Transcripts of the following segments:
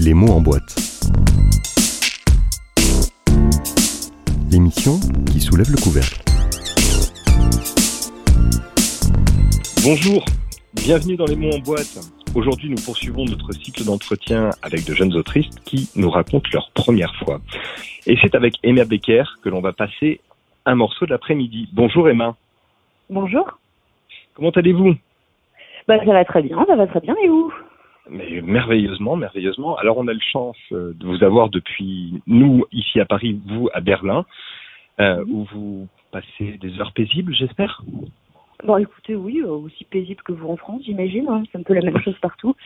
Les mots en boîte. L'émission qui soulève le couvercle. Bonjour, bienvenue dans Les mots en boîte. Aujourd'hui, nous poursuivons notre cycle d'entretien avec de jeunes autrices qui nous racontent leur première fois. Et c'est avec Emma Becker que l'on va passer un morceau de l'après-midi. Bonjour Emma. Bonjour. Comment allez-vous? Bah ça va très bien, ça va très bien et vous? Mais merveilleusement, merveilleusement. Alors on a le chance euh, de vous avoir depuis nous ici à Paris, vous à Berlin, euh, où vous passez des heures paisibles, j'espère? Bon écoutez, oui, euh, aussi paisible que vous en France, j'imagine. hein, C'est un peu la même chose partout.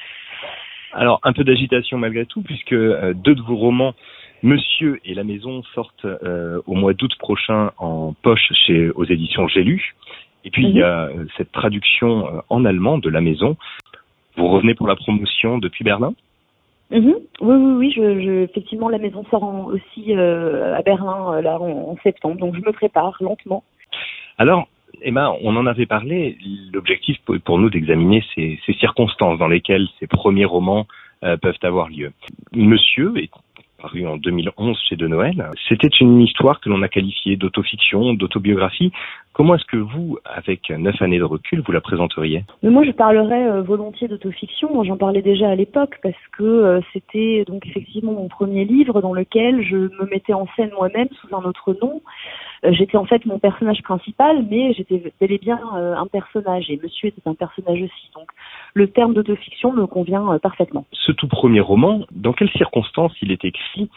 Alors un peu d'agitation malgré tout, puisque deux de vos romans, Monsieur et la Maison, sortent euh, au mois d'août prochain en poche chez aux éditions J'ai lu. Et puis il y a euh, cette traduction en allemand de La Maison. Vous revenez pour la promotion depuis Berlin? Mhm. Oui, oui, oui. Je, je, effectivement, la maison sort en- aussi euh, à Berlin euh, là en, en septembre, donc je me prépare lentement. Alors, Emma, on en avait parlé. L'objectif pour- pour nous d'examiner ces, ces circonstances dans lesquelles ces premiers romans euh, peuvent avoir lieu. Monsieur est paru en 2011 chez De Noël. C'était une histoire que l'on a qualifiée d'autofiction, d'autobiographie. Comment est-ce que vous, avec neuf années de recul, vous la présenteriez? Mais moi, je parlerais euh, volontiers d'autofiction. Moi, J'en parlais déjà à l'époque parce que euh, c'était donc effectivement mon premier livre dans lequel je me mettais en scène moi-même sous un autre nom. Euh, j'étais en fait mon personnage principal, mais j'étais bel et bien un personnage et Monsieur était un personnage aussi. Donc, le terme d'autofiction me convient parfaitement. Ce tout premier roman, dans quelles circonstances il est écrit?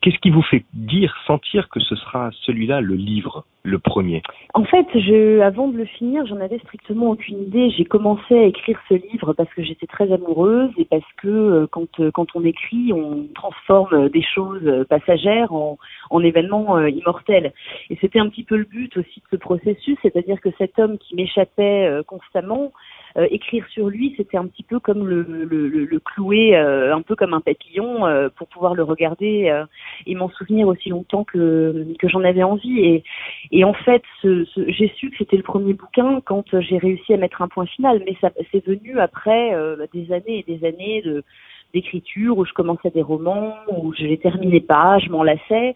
Qu'est-ce qui vous fait dire, sentir que ce sera celui-là le livre, le premier? En fait, je, avant de le finir, j'en avais strictement aucune idée. J'ai commencé à écrire ce livre parce que j'étais très amoureuse et parce que euh, quand, euh, quand on écrit, on transforme des choses passagères en, en événements euh, immortels. Et c'était un petit peu le but aussi de ce processus, c'est-à-dire que cet homme qui m'échappait constamment, euh, écrire sur lui, c'était un petit peu comme le, le, le, le clouer, euh, un peu comme un papillon, euh, pour pouvoir le regarder euh, et m'en souvenir aussi longtemps que, que j'en avais envie. Et, et en fait, ce, ce- j'ai su que c'était le premier bouquin quand j'ai réussi à mettre un point final, mais ça c'est venu après euh, des années et des années de d'écriture où je commençais des romans, où je les terminais pas, je m'en lassais.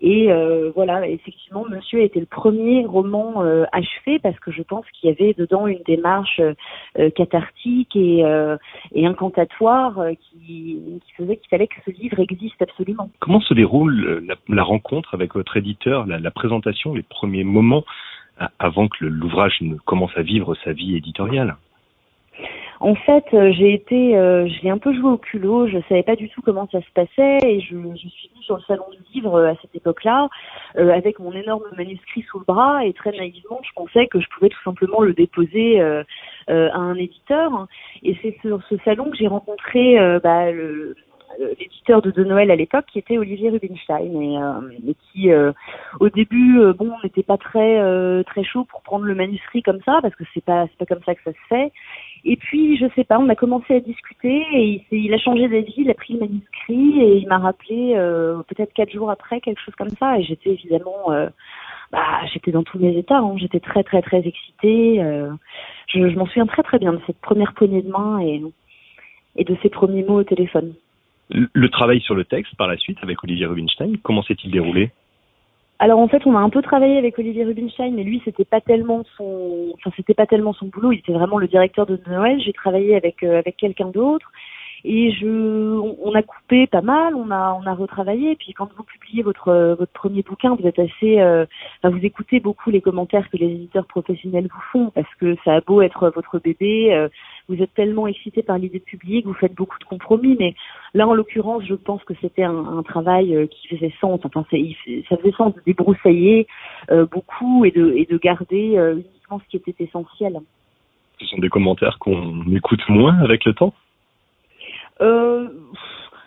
Et euh, voilà, effectivement, Monsieur été le premier roman euh, achevé parce que je pense qu'il y avait dedans une démarche euh, cathartique et, euh, et incantatoire euh, qui, qui faisait qu'il fallait que ce livre existe absolument. Comment se déroule euh, la, rencontre avec votre éditeur, la, la présentation, les premiers moments avant que l'ouvrage ne commence à vivre sa vie éditoriale? En fait, euh, j'ai été, euh, j'ai un peu joué au culot. Je savais pas du tout comment ça se passait et je, je suis venue sur le salon du livre euh, à cette époque-là euh, avec mon énorme manuscrit sous le bras et très naïvement, je pensais que je pouvais tout simplement le déposer euh, à un éditeur. Et c'est sur ce salon que j'ai rencontré bah, le- l'éditeur de De Noël à l'époque qui était Olivier Rubinstein et, euh, et qui euh, au début euh, bon n'était pas très euh, très chaud pour prendre le manuscrit comme ça parce que c'est pas c'est pas comme ça que ça se fait et puis, je sais pas, on a commencé à discuter et il, il a changé d'avis, il a pris le manuscrit et il m'a rappelé euh, peut-être quatre jours après, quelque chose comme ça. Et j'étais évidemment, euh, bah, j'étais dans tous mes états. hein. J'étais très, très, très excitée. euh. je m'en souviens très, très bien de cette première poignée de main et, et de ces premiers mots au téléphone. Le travail sur le texte par la suite avec Olivier Rubinstein, comment s'est-il déroulé? Alors en fait, on a un peu travaillé avec Olivier Rubinstein, mais lui, c'était pas tellement son, enfin c'était pas tellement son boulot. Il était vraiment le directeur de Noël. J'ai travaillé avec euh, avec quelqu'un d'autre, et je, on, a coupé pas mal, on a on a retravaillé. Et puis quand vous publiez votre votre premier bouquin, vous êtes assez, euh, vous écoutez beaucoup les commentaires que les éditeurs professionnels vous font, parce que ça a beau être votre bébé, euh, vous êtes tellement excité par l'idée de publier que vous faites beaucoup de compromis. Mais là, en l'occurrence, je pense que c'était un, un travail euh, qui faisait sens. Enfin, ça faisait sens de débroussailler euh, beaucoup et de, et de garder euh, uniquement ce qui était essentiel. Ce sont des commentaires qu'on écoute moins avec le temps Euh,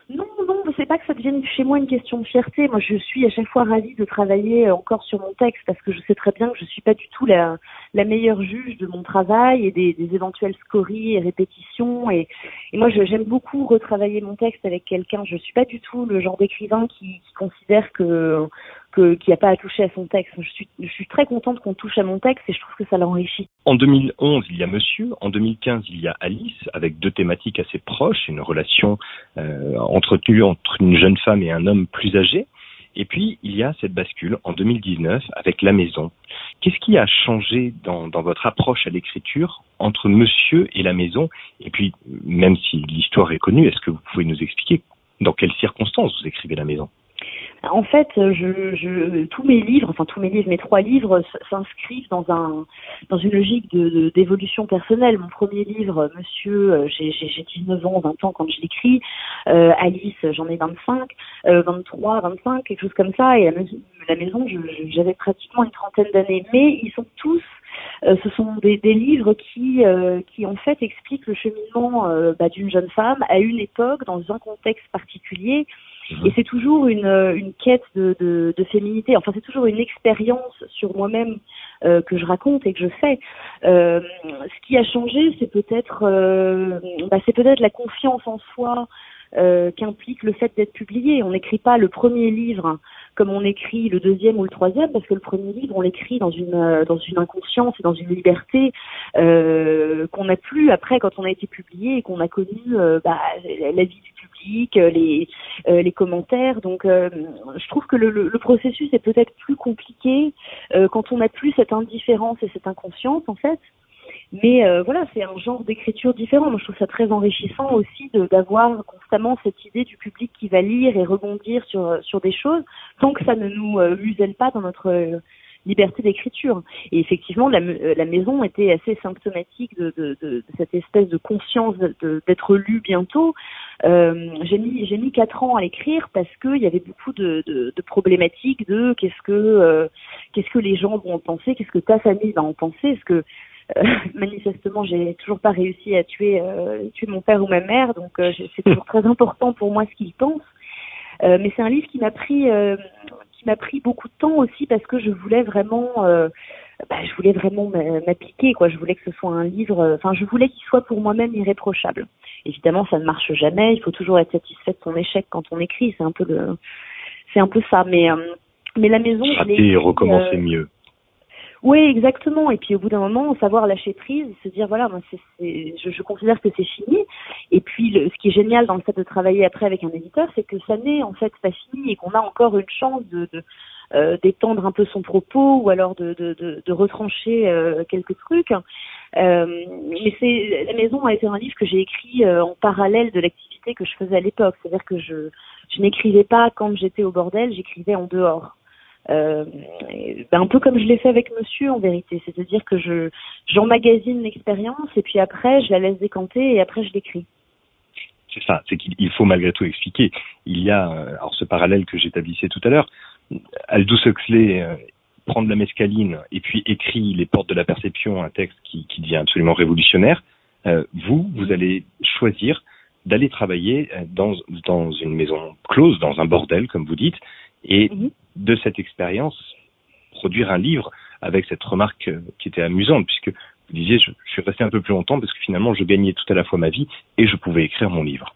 non, non, c'est pas que ça devienne chez moi une question de fierté. Moi, je suis à chaque fois ravie de travailler euh, encore sur mon texte parce que je sais très bien que je suis pas du tout la, la meilleure juge de mon travail et des, éventuelles scories et répétitions. Et, et moi, j'aime beaucoup retravailler mon texte avec quelqu'un. Je suis pas du tout le genre d'écrivain qui, qui considère que qu'il n'y a pas à toucher à son texte. Je suis, très contente qu'on touche à mon texte et je trouve que ça l'enrichit. En 2011, il y a Monsieur. En 2015, il y a Alice, avec deux thématiques assez proches, une relation euh, entretenue entre une jeune femme et un homme plus âgé. Et puis, il y a cette bascule en 2019 avec La Maison. Qu'est-ce qui a changé dans votre approche à l'écriture entre Monsieur et La Maison? Et puis, même si l'histoire est connue, est-ce que vous pouvez nous expliquer dans quelles circonstances vous écrivez La Maison? En fait, je, je, tous mes livres, enfin tous mes livres, mes trois livres s'inscrivent dans un dans une logique de d'évolution personnelle. Mon premier livre, Monsieur, euh, j'ai 19 ans, 20 ans quand je l'écris. Euh, Alice, j'en ai 25, euh, 23, 25, quelque chose comme ça. Et la, maison, j'avais pratiquement une trentaine d'années. Mais ils sont tous ce sont des, des livres qui, euh, qui en fait expliquent le cheminement euh, bah, d'une jeune femme à une époque, dans un contexte particulier, et c'est toujours une, une quête de, de, de féminité. Enfin, c'est toujours une expérience sur moi-même euh, que je raconte et que je fais. Euh, ce qui a changé, c'est peut-être, euh, bah, c'est peut-être la confiance en soi euh, qu'implique le fait d'être publié. On n'écrit pas le premier livre comme on écrit le deuxième ou le troisième, parce que le premier livre, on l'écrit dans une euh, dans une inconscience et dans une liberté euh, qu'on n'a plus après quand on a été publié et qu'on a connu euh, bah, la vie du public, euh, les les commentaires. Donc, je trouve que le, le, le processus est peut-être plus compliqué quand on n'a plus cette indifférence et cette inconscience en fait. Mais euh, voilà, c'est un genre d'écriture différent. Moi, je trouve ça très enrichissant aussi d'avoir constamment cette idée du public qui va lire et rebondir sur sur des choses, tant que ça ne nous euh, muselle pas dans notre euh, liberté d'écriture. Et effectivement, la, la, maison était assez symptomatique de, de, de, cette espèce de conscience d'être lu bientôt. Euh, j'ai mis j'ai mis quatre ans à l'écrire parce qu'il y avait beaucoup de, de, problématiques de qu'est-ce que qu'est-ce que les gens vont en penser, qu'est-ce que ta famille va en penser, est-ce que euh, manifestement, j'ai toujours pas réussi à tuer, euh, tuer mon père ou ma mère, donc euh, c'est toujours très important pour moi ce qu'ils pensent. mais c'est un livre qui m'a pris, qui m'a pris beaucoup de temps aussi parce que je voulais vraiment, bah, je voulais vraiment m'appliquer, quoi. Je voulais que ce soit un livre, enfin, je voulais qu'il soit pour moi-même irréprochable. Évidemment, ça ne marche jamais. Il faut toujours être satisfait de son échec quand on écrit. C'est un peu le, c'est un peu ça. Mais, mais la maison. et recommencer mieux. Oui, exactement. Et puis au bout d'un moment, savoir lâcher prise, se dire voilà, moi, c'est, je, je, considère que c'est fini. Et puis le, ce qui est génial dans le fait de travailler après avec un éditeur, c'est que ça n'est en fait pas fini et qu'on a encore une chance de, de euh, d'étendre un peu son propos ou alors de, de, de, de retrancher euh, quelques trucs. Euh, mais c'est la maison a été un livre que j'ai écrit euh, en parallèle de l'activité que je faisais à l'époque. C'est-à-dire que je, je n'écrivais pas quand j'étais au bordel, j'écrivais en dehors. Euh, ben un peu comme je l'ai fait avec monsieur en vérité, c'est-à-dire que je j'emmagasine l'expérience et puis après je la laisse décanter et après je l'écris. C'est ça, c'est qu'il faut malgré tout expliquer. Il y a euh, alors ce parallèle que j'établissais tout à l'heure. Aldous Huxley euh, prend de la mescaline et puis écrit Les portes de la perception, un texte qui, qui devient absolument révolutionnaire. Euh, vous, vous allez choisir d'aller travailler dans, dans une maison close, dans un bordel, comme vous dites, et mhm. De cette expérience, produire un livre avec cette remarque euh, qui était amusante, puisque vous disiez, je, je, suis resté un peu plus longtemps parce que finalement, je gagnais tout à la fois ma vie et je pouvais écrire mon livre.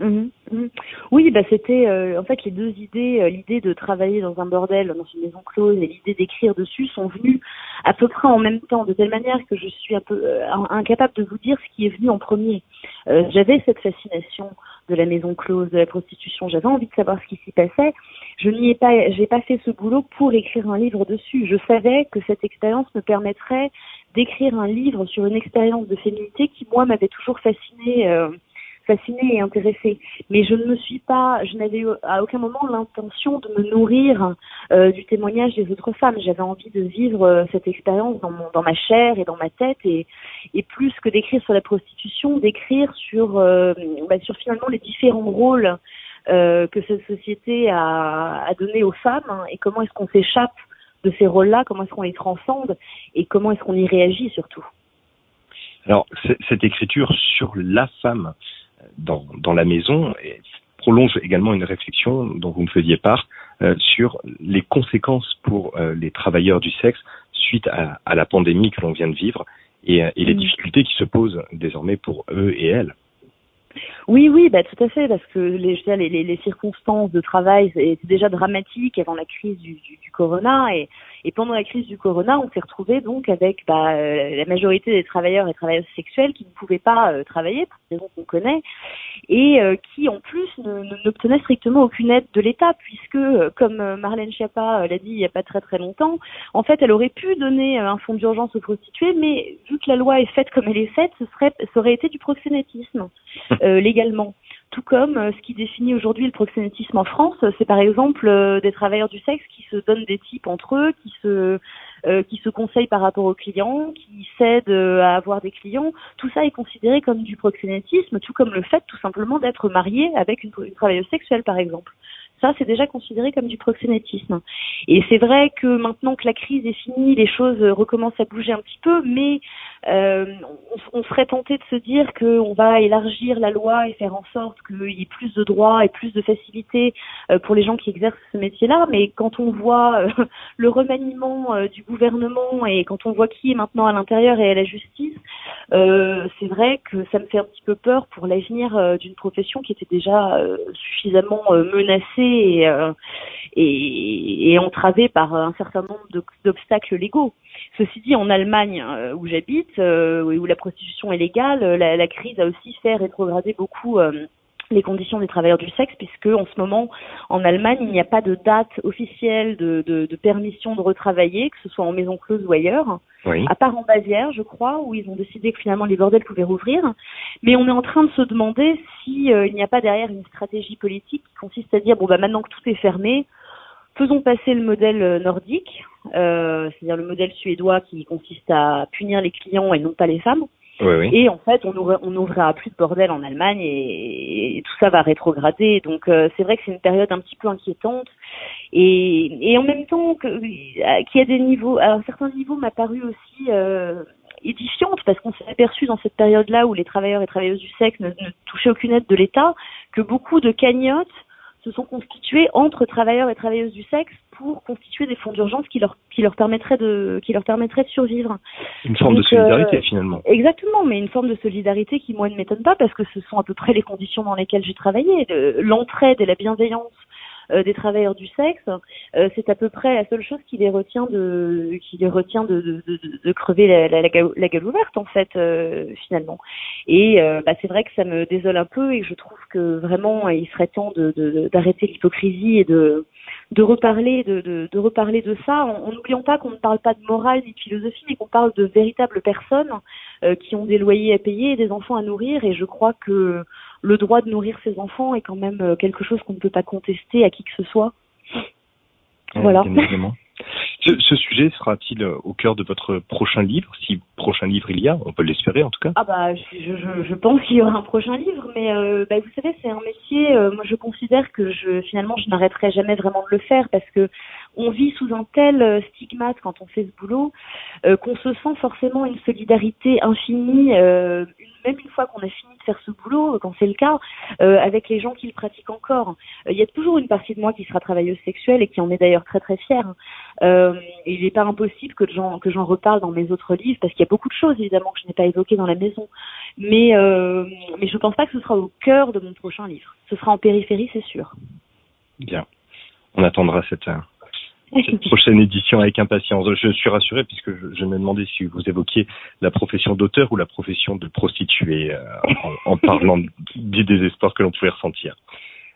Mhm, mhm. Oui, bah c'était euh, en fait les deux idées, euh, l'idée de travailler dans un bordel, dans une maison close, et l'idée d'écrire dessus sont venues à peu près en même temps, de telle manière que je suis un peu incapable de vous dire ce qui est venu en premier. J'avais cette fascination de la maison close, de la prostitution. J'avais envie de savoir ce qui s'y passait. Je n'y ai pas, j'ai pas fait ce boulot pour écrire un livre dessus. Je savais que cette expérience me permettrait d'écrire un livre sur une expérience de féminité qui moi m'avait toujours fascinée. Euh, fascinée et intéressée. Mais je ne me suis pas, je n'avais à aucun moment l'intention de me nourrir euh, du témoignage des autres femmes. J'avais envie de vivre euh, cette expérience dans, mon, ma chair et dans ma tête et, plus que d'écrire sur la prostitution, d'écrire sur, euh, bah, finalement les différents rôles euh, que cette société a, a donné aux femmes hein, et comment est-ce qu'on s'échappe de ces rôles-là, comment est-ce qu'on les transcende et comment est-ce qu'on y réagit surtout. Alors, cette écriture sur la femme, dans, dans la maison et prolonge également une réflexion dont vous me faisiez part euh, sur les conséquences pour euh, les travailleurs du sexe suite à, à la pandémie que l'on vient de vivre et, et les mmh. difficultés qui se posent désormais pour eux et elles. Oui, oui, bah, tout à fait, parce que les, je les, les, les circonstances de travail étaient déjà dramatiques avant la crise du, du, du corona et, et, pendant la crise du corona, on s'est retrouvé donc avec bah, euh, la majorité des travailleurs et travailleuses sexuelles qui ne pouvaient pas euh, travailler pour des raisons qu'on connaît et euh, qui en plus n'obtenaient strictement aucune aide de l'État puisque, euh, comme Marlène Schiappa l'a dit il n'y a pas très très longtemps, en fait, elle aurait pu donner un fonds d'urgence aux prostituées, mais vu que la loi est faite comme elle est faite, ce serait, ça aurait été du proxénétisme. Euh, légalement. Tout comme euh, ce qui définit aujourd'hui le proxénétisme en France, c'est par exemple euh, des travailleurs du sexe qui se donnent des types entre eux, qui se qui se conseillent par rapport aux clients, qui cèdent à avoir des clients. Tout ça est considéré comme du proxénétisme, tout comme le fait tout simplement d'être marié avec une, une travailleuse sexuelle par exemple. Ça, c'est déjà considéré comme du proxénétisme. Et c'est vrai que maintenant que la crise est finie, les choses recommencent à bouger un petit peu, mais euh, on, serait tenté de se dire qu'on va élargir la loi et faire en sorte qu'il y ait plus de droits et plus de facilités euh, pour les gens qui exercent ce métier-là. Mais quand on voit euh, le remaniement du gouvernement et quand on voit qui est maintenant à l'intérieur et à la justice, c'est vrai que ça me fait un petit peu peur pour l'avenir d'une profession qui était déjà suffisamment menacée et entravée par un certain nombre d'obstacles légaux. Ceci dit, en Allemagne, euh, où j'habite, euh, où la prostitution est légale, euh, la, la, crise a aussi fait rétrograder beaucoup les conditions des travailleurs du sexe, puisque en ce moment, en Allemagne, il n'y a pas de date officielle de, de, de, permission de retravailler, que ce soit en maison close ou ailleurs, oui. à part en Bavière, je crois, où ils ont décidé que finalement les bordels pouvaient rouvrir. Mais on est en train de se demander si il n'y a pas derrière une stratégie politique qui consiste à dire bon bah maintenant que tout est fermé, faisons passer le modèle nordique, euh, c'est-à-dire le modèle suédois qui consiste à punir les clients et non pas les femmes. Oui, oui. Et en fait, on ouvrira, on ouvrira plus de bordel en Allemagne et, et tout ça va rétrograder. Donc euh, c'est vrai que c'est une période un petit peu inquiétante. Et, et en même temps, que, qu'il y a des niveaux, à un certain niveau, m'a paru aussi euh, édifiante parce qu'on s'est aperçu dans cette période-là où les travailleurs et travailleuses du sexe ne, ne touchaient aucune aide de l'État que beaucoup de cagnottes se sont constitués entre travailleurs et travailleuses du sexe pour constituer des fonds d'urgence qui leur qui leur permettraient de qui leur permettraient de survivre. Une forme Donc, de solidarité euh, finalement. Exactement, mais une forme de solidarité qui moi ne m'étonne pas parce que ce sont à peu près les conditions dans lesquelles j'ai travaillé, l'entraide et la bienveillance des travailleurs du sexe, euh, c'est à peu près la seule chose qui les retient de qui les retient de, de, de, de crever la, la, la, gueule ouverte en fait euh, finalement. Et euh, bah, c'est vrai que ça me désole un peu et je trouve que vraiment il serait temps d'arrêter l'hypocrisie et de de reparler de, de, de, reparler de ça en n'oubliant pas qu'on ne parle pas de morale ni de philosophie mais qu'on parle de véritables personnes euh, qui ont des loyers à payer et des enfants à nourrir et je crois que le droit de nourrir ses enfants est quand même euh, quelque chose qu'on ne peut pas contester à qui que ce soit. Ouais, voilà. Ce, ce, sujet sera-t-il au cœur de votre prochain livre, si prochain livre il y a On peut l'espérer en tout cas. Ah bah, je, je, je pense qu'il y aura un prochain livre, mais euh, bah, vous savez, c'est un métier. Euh, moi, je considère que je finalement, je n'arrêterai jamais vraiment de le faire parce que on vit sous un tel euh, stigmate quand on fait ce boulot euh, qu'on se sent forcément une solidarité infinie, euh, même une fois qu'on a fini de faire ce boulot, quand c'est le cas, euh, avec les gens qui le pratiquent encore. Il y a toujours une partie de moi qui sera travailleuse sexuelle et qui en est d'ailleurs très très fière. Il n'est pas impossible que j'en que j'en reparle dans mes autres livres parce qu'il y a beaucoup de choses évidemment que je n'ai pas évoquées dans la maison. Mais mais je pense pas que ce sera au cœur de mon prochain livre. Ce sera en périphérie, c'est sûr. Bien. On attendra cette cette prochaine édition avec impatience. Je suis rassuré puisque je, je me demandais si vous évoquiez la profession d'auteur ou la profession de prostituée euh, en, en, parlant du désespoir que l'on pouvait ressentir.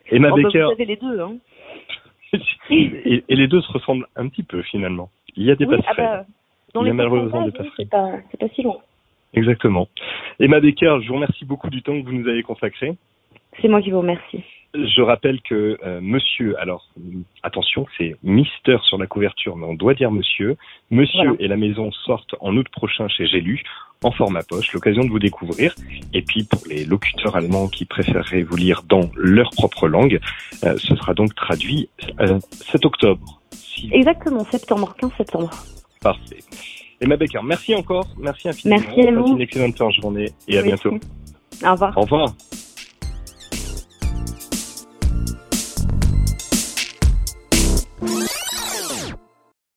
Emma oh, Becker. Bah vous avez les deux, hein. et, et, les deux se ressemblent un petit peu finalement. Il y a des oui, passerelles. Ah bah, dans Il y a malheureusement des passerelles. C'est pas, c'est pas si loin. Exactement. Emma Becker, je vous remercie beaucoup du temps que vous nous avez consacré. C'est moi qui vous remercie. Je rappelle que euh, monsieur, alors attention, c'est Mister sur la couverture, mais on doit dire monsieur. Monsieur Voilà. et la maison sortent en août prochain chez J'ai lu, en format poche, l'occasion de vous découvrir. Et puis pour les locuteurs allemands qui préféreraient vous lire dans leur propre langue, euh, ce sera donc traduit euh, 7 octobre. Si... Exactement, septembre, 15 septembre. Parfait. Emma Becker, merci encore, merci infiniment. Merci à vous. Une excellente fin de journée et à bientôt. Au revoir. Au revoir.